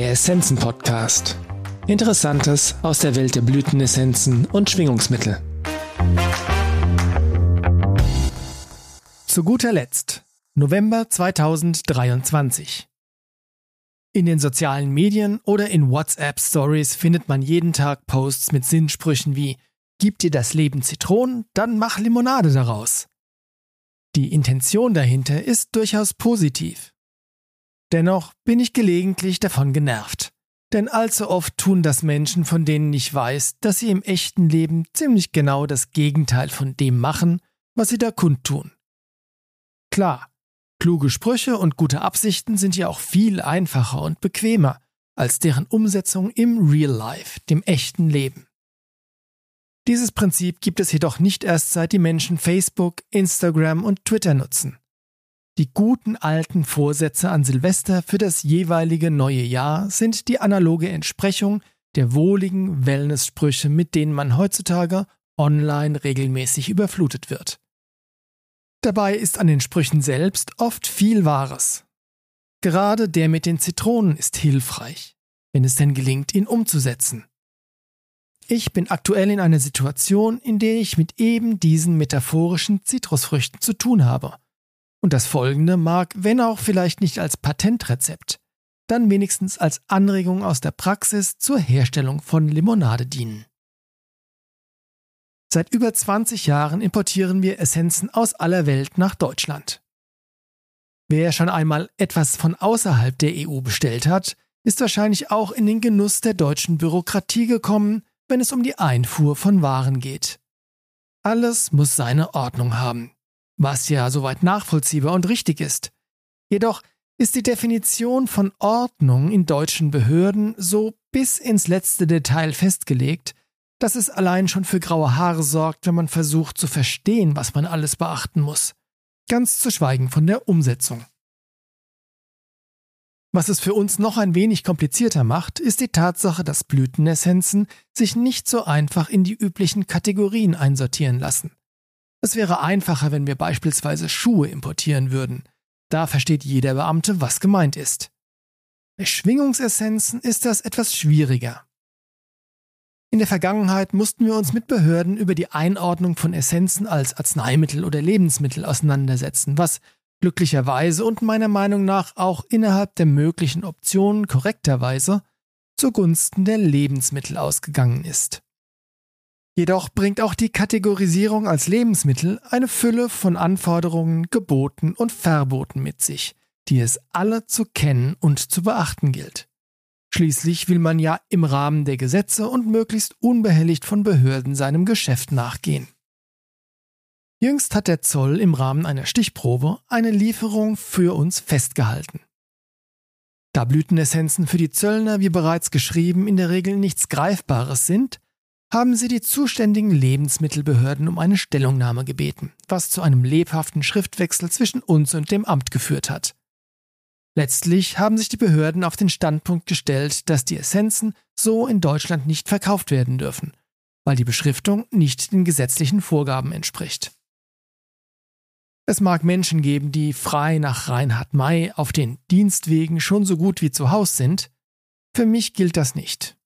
Der Essenzen-Podcast. Interessantes aus der Welt der Blütenessenzen und Schwingungsmittel. Zu guter Letzt, November 2023. In den sozialen Medien oder in WhatsApp-Stories findet man jeden Tag Posts mit Sinnsprüchen wie Gib dir das Leben Zitronen, dann mach Limonade daraus. Die Intention dahinter ist durchaus positiv. Dennoch bin ich gelegentlich davon genervt. Denn allzu oft tun das Menschen, von denen ich weiß, dass sie im echten Leben ziemlich genau das Gegenteil von dem machen, was sie da kundtun. Klar, kluge Sprüche und gute Absichten sind ja auch viel einfacher und bequemer als deren Umsetzung im Real Life, dem echten Leben. Dieses Prinzip gibt es jedoch nicht erst seit die Menschen Facebook, Instagram und Twitter nutzen. Die guten alten Vorsätze an Silvester für das jeweilige neue Jahr sind die analoge Entsprechung der wohligen Wellnesssprüche, mit denen man heutzutage online regelmäßig überflutet wird. Dabei ist an den Sprüchen selbst oft viel Wahres. Gerade der mit den Zitronen ist hilfreich, wenn es denn gelingt, ihn umzusetzen. Ich bin aktuell in einer Situation, in der ich mit eben diesen metaphorischen Zitrusfrüchten zu tun habe und das folgende mag, wenn auch vielleicht nicht als Patentrezept, dann wenigstens als Anregung aus der Praxis zur Herstellung von Limonade dienen. Seit über 20 Jahren importieren wir Essenzen aus aller Welt nach Deutschland. Wer schon einmal etwas von außerhalb der EU bestellt hat, ist wahrscheinlich auch in den Genuss der deutschen Bürokratie gekommen, wenn es um die Einfuhr von Waren geht. Alles muss seine Ordnung haben was ja soweit nachvollziehbar und richtig ist. Jedoch ist die Definition von Ordnung in deutschen Behörden so bis ins letzte Detail festgelegt, dass es allein schon für graue Haare sorgt, wenn man versucht zu verstehen, was man alles beachten muss. Ganz zu schweigen von der Umsetzung. Was es für uns noch ein wenig komplizierter macht, ist die Tatsache, dass Blütenessenzen sich nicht so einfach in die üblichen Kategorien einsortieren lassen. Es wäre einfacher, wenn wir beispielsweise Schuhe importieren würden. Da versteht jeder Beamte, was gemeint ist. Bei Schwingungsessenzen ist das etwas schwieriger. In der Vergangenheit mussten wir uns mit Behörden über die Einordnung von Essenzen als Arzneimittel oder Lebensmittel auseinandersetzen, was glücklicherweise und meiner Meinung nach auch innerhalb der möglichen Optionen korrekterweise zugunsten der Lebensmittel ausgegangen ist. Jedoch bringt auch die Kategorisierung als Lebensmittel eine Fülle von Anforderungen, Geboten und Verboten mit sich, die es alle zu kennen und zu beachten gilt. Schließlich will man ja im Rahmen der Gesetze und möglichst unbehelligt von Behörden seinem Geschäft nachgehen. Jüngst hat der Zoll im Rahmen einer Stichprobe eine Lieferung für uns festgehalten. Da Blütenessenzen für die Zöllner, wie bereits geschrieben, in der Regel nichts Greifbares sind, haben sie die zuständigen Lebensmittelbehörden um eine Stellungnahme gebeten, was zu einem lebhaften Schriftwechsel zwischen uns und dem Amt geführt hat. Letztlich haben sich die Behörden auf den Standpunkt gestellt, dass die Essenzen so in Deutschland nicht verkauft werden dürfen, weil die Beschriftung nicht den gesetzlichen Vorgaben entspricht. Es mag Menschen geben, die frei nach Reinhard May auf den Dienstwegen schon so gut wie zu Hause sind. Für mich gilt das nicht.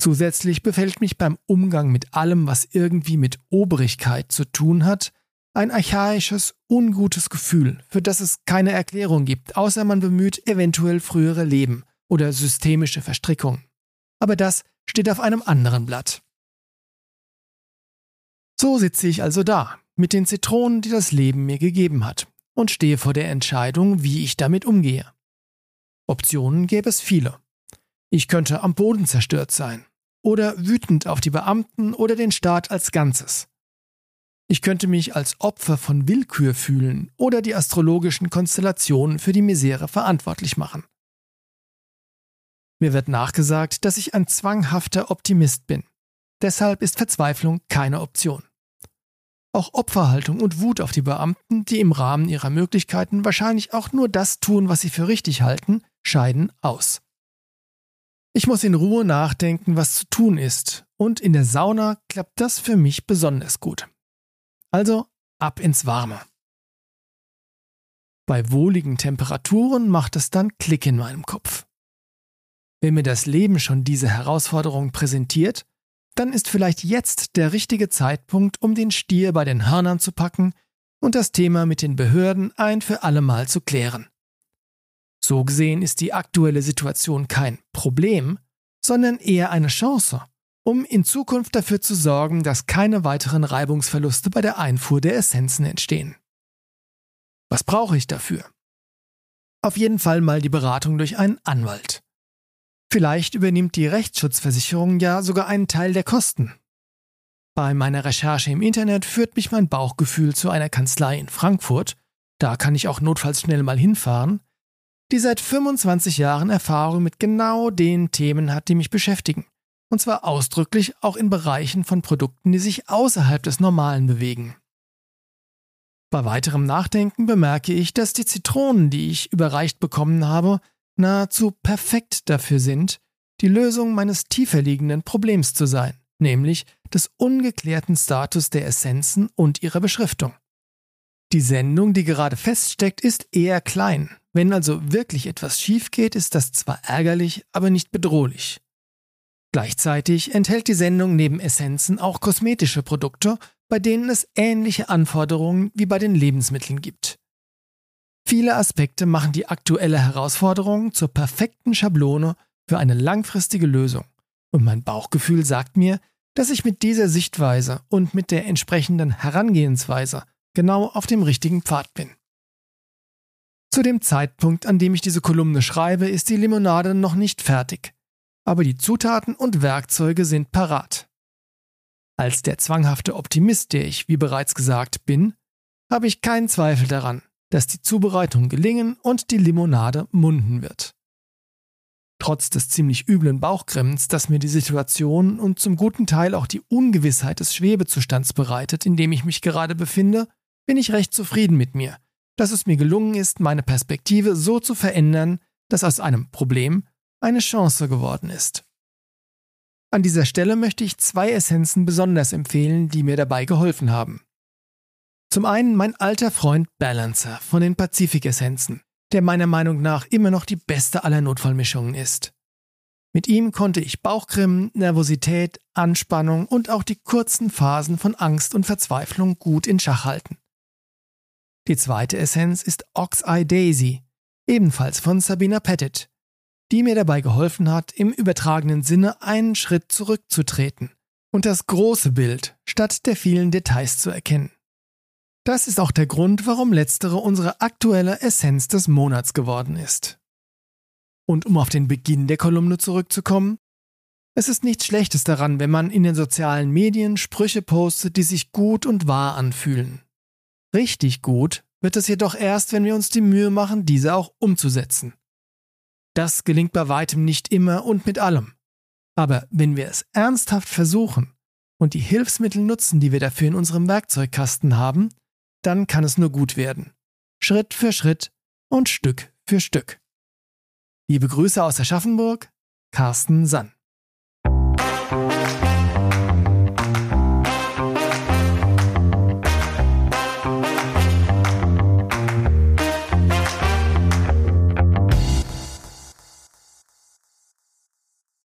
Zusätzlich befällt mich beim Umgang mit allem, was irgendwie mit Obrigkeit zu tun hat, ein archaisches, ungutes Gefühl, für das es keine Erklärung gibt, außer man bemüht eventuell frühere Leben oder systemische Verstrickungen. Aber das steht auf einem anderen Blatt. So sitze ich also da, mit den Zitronen, die das Leben mir gegeben hat, und stehe vor der Entscheidung, wie ich damit umgehe. Optionen gäbe es viele. Ich könnte am Boden zerstört sein, oder wütend auf die Beamten oder den Staat als Ganzes. Ich könnte mich als Opfer von Willkür fühlen oder die astrologischen Konstellationen für die Misere verantwortlich machen. Mir wird nachgesagt, dass ich ein zwanghafter Optimist bin. Deshalb ist Verzweiflung keine Option. Auch Opferhaltung und Wut auf die Beamten, die im Rahmen ihrer Möglichkeiten wahrscheinlich auch nur das tun, was sie für richtig halten, scheiden aus. Ich muss in Ruhe nachdenken, was zu tun ist, und in der Sauna klappt das für mich besonders gut. Also ab ins Warme. Bei wohligen Temperaturen macht es dann Klick in meinem Kopf. Wenn mir das Leben schon diese Herausforderung präsentiert, dann ist vielleicht jetzt der richtige Zeitpunkt, um den Stier bei den Hörnern zu packen und das Thema mit den Behörden ein für allemal zu klären. So gesehen ist die aktuelle Situation kein Problem, sondern eher eine Chance, um in Zukunft dafür zu sorgen, dass keine weiteren Reibungsverluste bei der Einfuhr der Essenzen entstehen. Was brauche ich dafür? Auf jeden Fall mal die Beratung durch einen Anwalt. Vielleicht übernimmt die Rechtsschutzversicherung ja sogar einen Teil der Kosten. Bei meiner Recherche im Internet führt mich mein Bauchgefühl zu einer Kanzlei in Frankfurt, da kann ich auch notfalls schnell mal hinfahren, die seit 25 Jahren Erfahrung mit genau den Themen hat, die mich beschäftigen. Und zwar ausdrücklich auch in Bereichen von Produkten, die sich außerhalb des Normalen bewegen. Bei weiterem Nachdenken bemerke ich, dass die Zitronen, die ich überreicht bekommen habe, nahezu perfekt dafür sind, die Lösung meines tiefer liegenden Problems zu sein, nämlich des ungeklärten Status der Essenzen und ihrer Beschriftung. Die Sendung, die gerade feststeckt, ist eher klein. Wenn also wirklich etwas schief geht, ist das zwar ärgerlich, aber nicht bedrohlich. Gleichzeitig enthält die Sendung neben Essenzen auch kosmetische Produkte, bei denen es ähnliche Anforderungen wie bei den Lebensmitteln gibt. Viele Aspekte machen die aktuelle Herausforderung zur perfekten Schablone für eine langfristige Lösung. Und mein Bauchgefühl sagt mir, dass ich mit dieser Sichtweise und mit der entsprechenden Herangehensweise genau auf dem richtigen Pfad bin. Zu dem Zeitpunkt, an dem ich diese Kolumne schreibe, ist die Limonade noch nicht fertig, aber die Zutaten und Werkzeuge sind parat. Als der zwanghafte Optimist, der ich, wie bereits gesagt, bin, habe ich keinen Zweifel daran, dass die Zubereitung gelingen und die Limonade munden wird. Trotz des ziemlich üblen Bauchkremmens, das mir die Situation und zum guten Teil auch die Ungewissheit des Schwebezustands bereitet, in dem ich mich gerade befinde, bin ich recht zufrieden mit mir, dass es mir gelungen ist, meine Perspektive so zu verändern, dass aus einem Problem eine Chance geworden ist. An dieser Stelle möchte ich zwei Essenzen besonders empfehlen, die mir dabei geholfen haben. Zum einen mein alter Freund Balancer von den Pazifik-Essenzen, der meiner Meinung nach immer noch die beste aller Notfallmischungen ist. Mit ihm konnte ich Bauchgrimmen, Nervosität, Anspannung und auch die kurzen Phasen von Angst und Verzweiflung gut in Schach halten. Die zweite Essenz ist Ox Eye Daisy, ebenfalls von Sabina Pettit, die mir dabei geholfen hat, im übertragenen Sinne einen Schritt zurückzutreten und das große Bild statt der vielen Details zu erkennen. Das ist auch der Grund, warum letztere unsere aktuelle Essenz des Monats geworden ist. Und um auf den Beginn der Kolumne zurückzukommen, es ist nichts Schlechtes daran, wenn man in den sozialen Medien Sprüche postet, die sich gut und wahr anfühlen. Richtig gut wird es jedoch erst, wenn wir uns die Mühe machen, diese auch umzusetzen. Das gelingt bei weitem nicht immer und mit allem. Aber wenn wir es ernsthaft versuchen und die Hilfsmittel nutzen, die wir dafür in unserem Werkzeugkasten haben, dann kann es nur gut werden. Schritt für Schritt und Stück für Stück. Liebe Grüße aus Aschaffenburg, Carsten Sann.